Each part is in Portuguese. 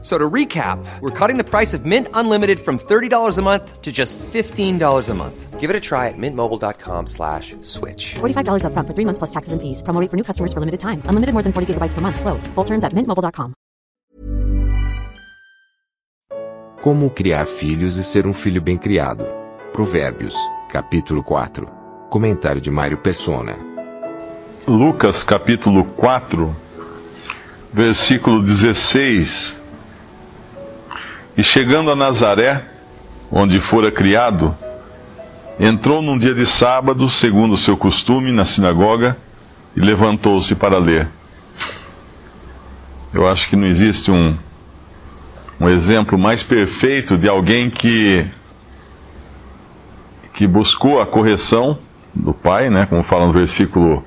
So to recap, we're cutting the price of Mint Unlimited from $30 a month to just $15 a month. Give it a try at mintmobile.com slash switch. $45 upfront for three months plus taxes and fees. Promo rate for new customers for limited time. Unlimited more than 40 gigabytes per month. Slows. Full terms at mintmobile.com. Como criar filhos e ser um filho bem criado. Provérbios, capítulo 4. Comentário de Mário Persona. Lucas capítulo 4, versículo 16. E chegando a Nazaré, onde fora criado, entrou num dia de sábado, segundo o seu costume, na sinagoga, e levantou-se para ler. Eu acho que não existe um, um exemplo mais perfeito de alguém que, que buscou a correção do pai, né, como fala no versículo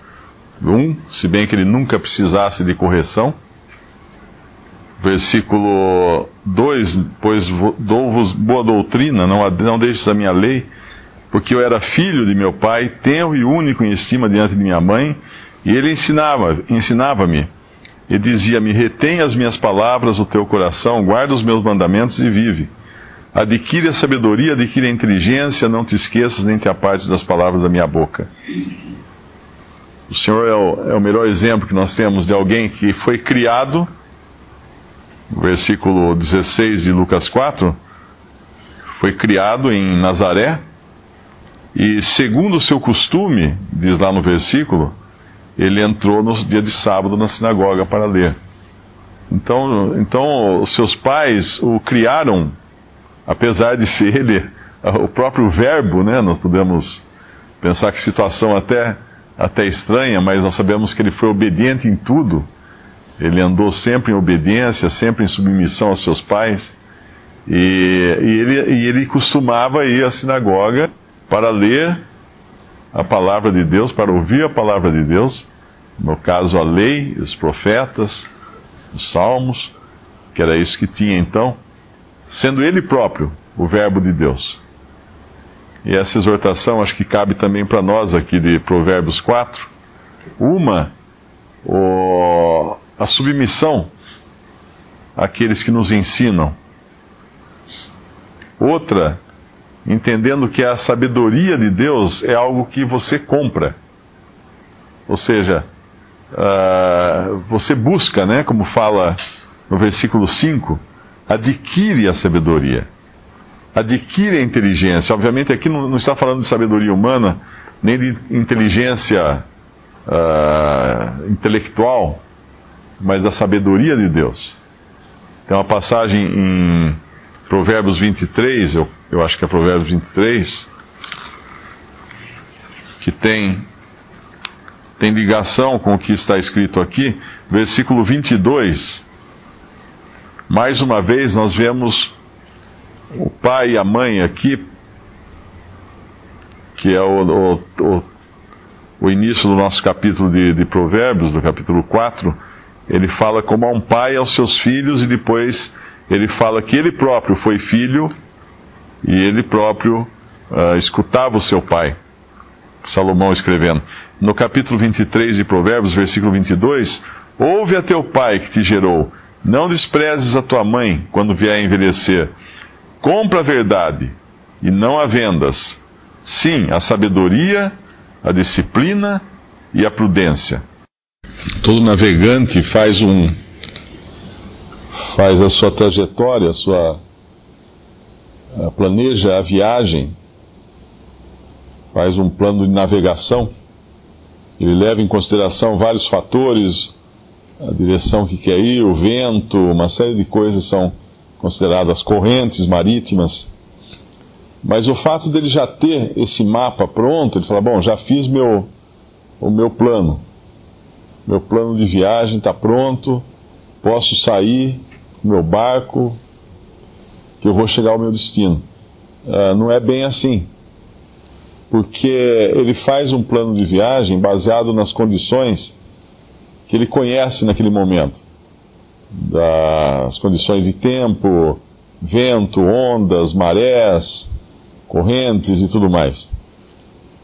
1, se bem que ele nunca precisasse de correção. Versículo 2: Pois dou-vos boa doutrina, não, não deixes a minha lei, porque eu era filho de meu pai, tenro e único em estima diante de minha mãe, e ele ensinava, ensinava-me, e dizia-me: Retém as minhas palavras no teu coração, guarda os meus mandamentos e vive. Adquire a sabedoria, adquire a inteligência, não te esqueças nem te apartes das palavras da minha boca. O Senhor é o, é o melhor exemplo que nós temos de alguém que foi criado, versículo 16 de Lucas 4, foi criado em Nazaré, e segundo o seu costume, diz lá no versículo, ele entrou no dia de sábado na sinagoga para ler. Então, então os seus pais o criaram, apesar de ser ele o próprio verbo, né? Nós podemos pensar que situação até até estranha, mas nós sabemos que ele foi obediente em tudo. Ele andou sempre em obediência, sempre em submissão aos seus pais. E, e, ele, e ele costumava ir à sinagoga para ler a palavra de Deus, para ouvir a palavra de Deus, no caso a lei, os profetas, os salmos, que era isso que tinha então, sendo ele próprio o Verbo de Deus. E essa exortação acho que cabe também para nós aqui de Provérbios 4. Uma, o, a submissão àqueles que nos ensinam. Outra, entendendo que a sabedoria de Deus é algo que você compra. Ou seja, uh, você busca, né, como fala no versículo 5, adquire a sabedoria adquire a inteligência. Obviamente, aqui não, não, está falando de sabedoria humana, nem de inteligência uh, intelectual, mas da sabedoria de Deus. Tem uma passagem em Provérbios 23, eu, eu acho que é Provérbios 23, que tem, tem ligação com o que está escrito aqui, versículo 22. Mais uma vez, nós vemos o pai e a mãe aqui, que é o, o, o, o início do nosso capítulo de, de, Provérbios, do capítulo 4, ele fala como a um pai aos seus filhos e depois ele fala que ele próprio foi filho e ele próprio uh, escutava o seu pai. Salomão escrevendo. No capítulo 23 de Provérbios, versículo 22, ouve a teu pai que te gerou, não desprezes a tua mãe quando vier a envelhecer Compra a verdade e não a vendas. Sim, a sabedoria, a disciplina e a prudência. Todo navegante faz um faz a sua trajetória, a sua a planeja a viagem, faz um plano de navegação. Ele leva em consideração vários fatores, a direção que quer ir, o vento, uma série de coisas são consideradas correntes marítimas. Mas o fato dele já ter esse mapa pronto, ele fala: bom, já fiz meu, o meu plano. Meu plano de viagem está pronto, posso sair com meu barco, que eu vou chegar ao meu destino. Uh, não é bem assim. Porque ele faz um plano de viagem baseado nas condições que ele conhece naquele momento. das condições de tempo, vento, ondas, marés, correntes e tudo mais.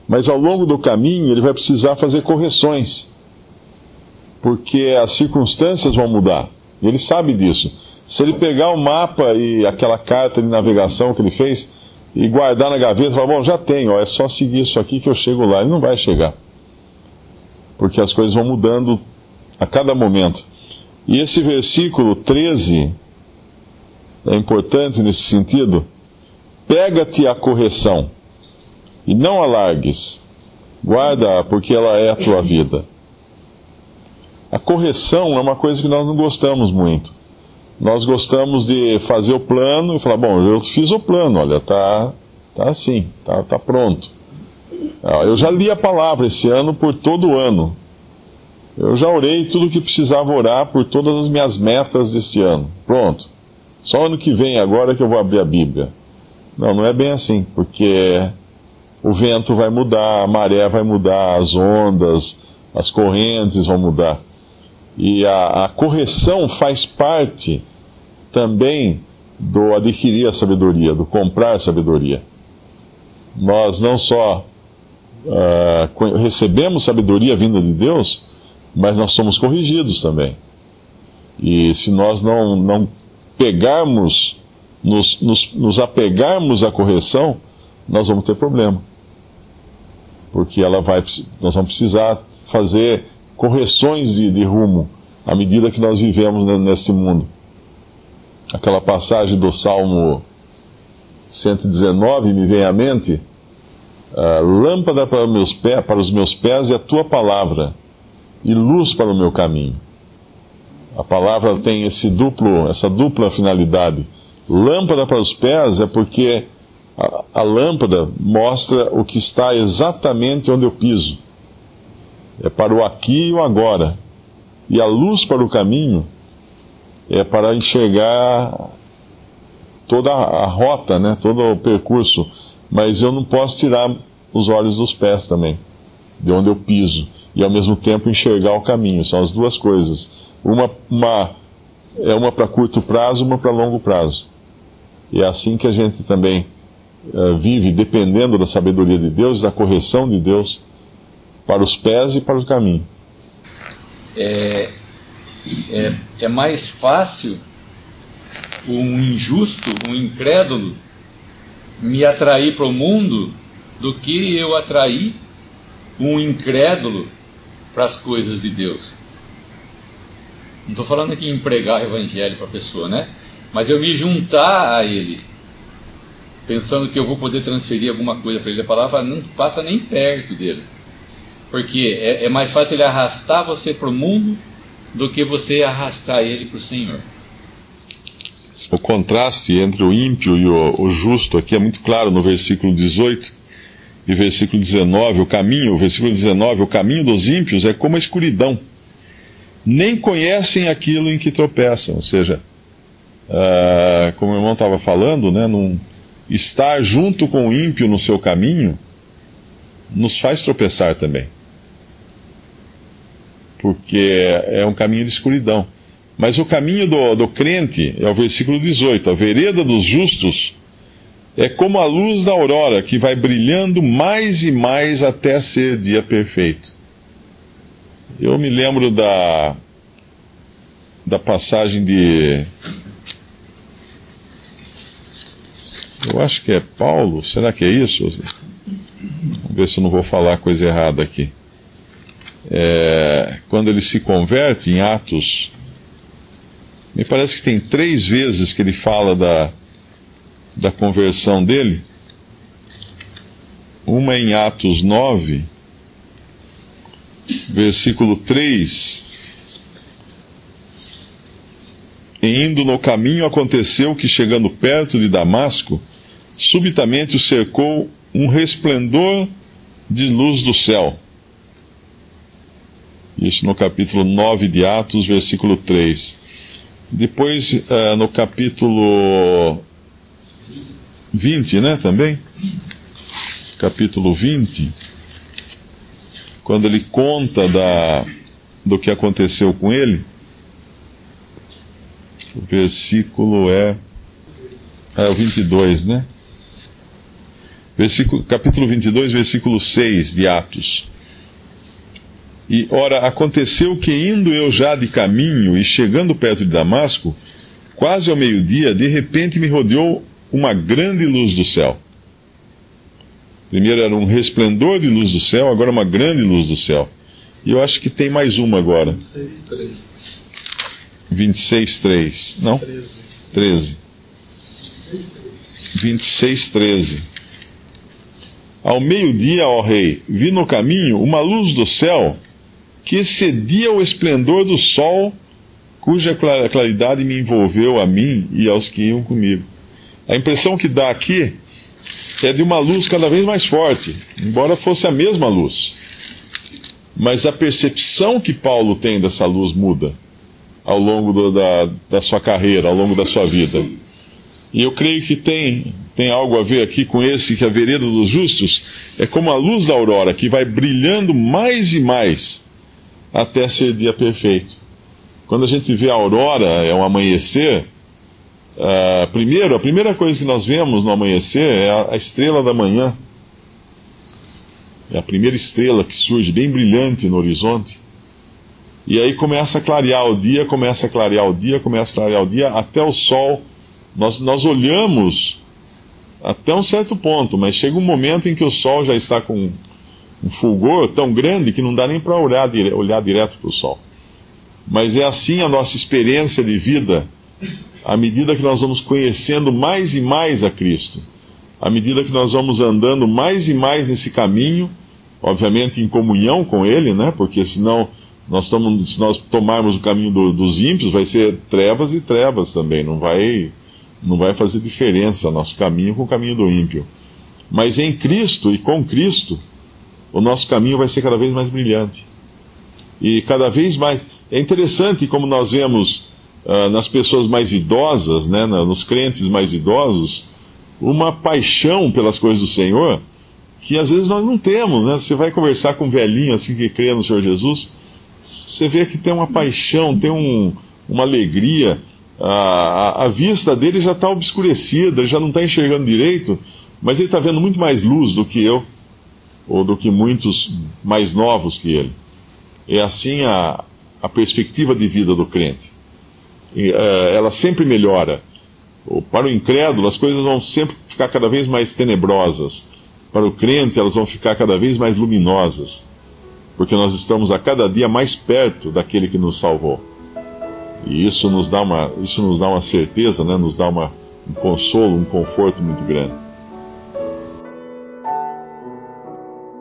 Mas ao longo do caminho ele vai precisar fazer correções, porque as circunstâncias vão mudar. Ele sabe disso. Se ele pegar o mapa e aquela carta de navegação que ele fez e guardar na gaveta, falar, bom, já tenho, é só seguir isso aqui que eu chego lá. Ele não vai chegar. Porque as coisas vão mudando a cada momento. E esse versículo 13 é importante nesse sentido. Pega-te a correção e não alargues. Guarda-a, porque ela é a tua vida. A correção é uma coisa que nós não gostamos muito. Nós gostamos de fazer o plano e falar, bom, eu fiz o plano, olha, tá, tá assim, tá, tá pronto. Ah, eu já li a palavra esse ano por todo o ano. Eu já orei tudo o que precisava orar por todas as minhas metas desse ano. Pronto. Só ano que vem agora que eu vou abrir a Bíblia. Não, não é bem assim, porque o vento vai mudar, a maré vai mudar, as ondas, as correntes vão mudar. E a, a correção faz parte também do adquirir a sabedoria, do comprar sabedoria. Nós não só uh, recebemos sabedoria vinda de Deus, mas nós somos corrigidos também. E se nós não, não pegarmos, nos, nos, nos apegarmos à correção, nós vamos ter problema. Porque ela vai, nós vamos precisar fazer correções de, de rumo à medida que nós vivemos nesse mundo. Aquela passagem do Salmo 119 me vem à mente: lâmpada para, meus para os meus pés é a tua palavra, e luz para o meu caminho. A palavra tem esse duplo, essa dupla finalidade. Lâmpada para os pés é porque a, a lâmpada mostra o que está exatamente onde eu piso. É para o aqui e o agora. E a luz para o caminho é para enxergar toda a rota, né, todo o percurso. Mas eu não posso tirar os olhos dos pés também, de onde eu piso, e ao mesmo tempo enxergar o caminho. São as duas coisas. Uma, uma é uma para curto prazo, uma para longo prazo. E é assim que a gente também uh, vive, dependendo da sabedoria de Deus, da correção de Deus, para os pés e para o caminho é, é, é mais fácil um injusto, um incrédulo, me atrair para o mundo do que eu atrair um incrédulo para as coisas de Deus. Não estou falando aqui em pregar o evangelho para a pessoa, né? Mas eu me juntar a ele, pensando que eu vou poder transferir alguma coisa para ele, a palavra não passa nem perto dele. Porque é, é mais fácil ele arrastar você para o mundo do que você arrastar ele para o Senhor. O contraste entre o ímpio e o, o, justo aqui é muito claro no versículo 18 e versículo 19. O caminho, o versículo 19, o caminho dos ímpios é como a escuridão. Nem conhecem aquilo em que tropeçam. Ou seja, uh, como o irmão estava falando, né, num, estar junto com o ímpio no seu caminho nos faz tropeçar também porque é um caminho de escuridão. Mas o caminho do, do crente é o versículo 18: a vereda dos justos é como a luz da aurora que vai brilhando mais e mais até ser dia perfeito. Eu me lembro da, da passagem de. Eu acho que é Paulo, será que é isso? Vamos ver se eu não vou falar coisa errada aqui é, quando ele se converte em Atos, me parece que tem três vezes que ele fala da, da conversão dele. Uma em Atos 9, versículo 3. E indo no caminho aconteceu que, chegando perto de Damasco, subitamente o cercou um resplendor de luz do céu isso no capítulo 9 de Atos, versículo 3. Depois, uh, no capítulo 20, né, também? Capítulo 20, quando ele conta da, do que aconteceu com ele, O versículo é, é o 22, né? Versículo, capítulo 22, versículo 6 de Atos. E, ora, aconteceu que indo eu já de caminho e chegando perto de Damasco, quase ao meio-dia, de repente me rodeou uma grande luz do céu. Primeiro era um resplendor de luz do céu, agora uma grande luz do céu. E eu acho que tem mais uma agora. 26, 3. 26, 3. Não? 13. 13. 26, 13. Ao meio-dia, ó rei, vi no caminho uma luz do céu que excedia o esplendor do sol, cuja claridade me envolveu a mim e aos que iam comigo. A impressão que dá aqui é de uma luz cada vez mais forte, embora fosse a mesma luz. Mas a percepção que Paulo tem dessa luz muda ao longo do, da, da sua carreira, ao longo da sua vida. E eu creio que tem, tem algo a ver aqui com esse que a vereda dos justos é como a luz da aurora que vai brilhando mais e mais até ser dia perfeito. Quando a gente vê a aurora, é um amanhecer, uh, primeiro, a primeira coisa que nós vemos no amanhecer é a, a estrela da manhã. É a primeira estrela que surge bem brilhante no horizonte. E aí começa a clarear o dia, começa a clarear o dia, começa a clarear o dia, até o sol. Nós, nós olhamos até um certo ponto, mas chega um momento em que o sol já está com um fulgor tão grande que não dá nem para olhar, olhar direto para o sol. Mas é assim a nossa experiência de vida, à medida que nós vamos conhecendo mais e mais a Cristo, à medida que nós vamos andando mais e mais nesse caminho, obviamente em comunhão com Ele, né? Porque senão nós estamos, se nós tomarmos o caminho do, dos ímpios, vai ser trevas e trevas também, não vai, não vai fazer diferença nosso caminho com o caminho do ímpio. Mas em Cristo e com Cristo, o nosso caminho vai ser cada vez mais brilhante. E cada vez mais. É interessante como nós vemos uh, nas pessoas mais idosas, né, nos crentes mais idosos, uma paixão pelas coisas do Senhor que às vezes nós não temos. Né? Você vai conversar com um velhinho assim que crê no Senhor Jesus, você vê que tem uma paixão, tem um, uma alegria. A, a, vista dele já está obscurecida, ele já não está enxergando direito, mas ele está vendo muito mais luz do que eu ou do que muitos mais novos que ele. É assim a, a perspectiva de vida do crente. E, uh, ela sempre melhora. Para o incrédulo, as coisas vão sempre ficar cada vez mais tenebrosas. Para o crente, elas vão ficar cada vez mais luminosas. Porque nós estamos a cada dia mais perto daquele que nos salvou. E isso nos dá uma, isso nos dá uma certeza, né? nos dá uma, um consolo, um conforto muito grande.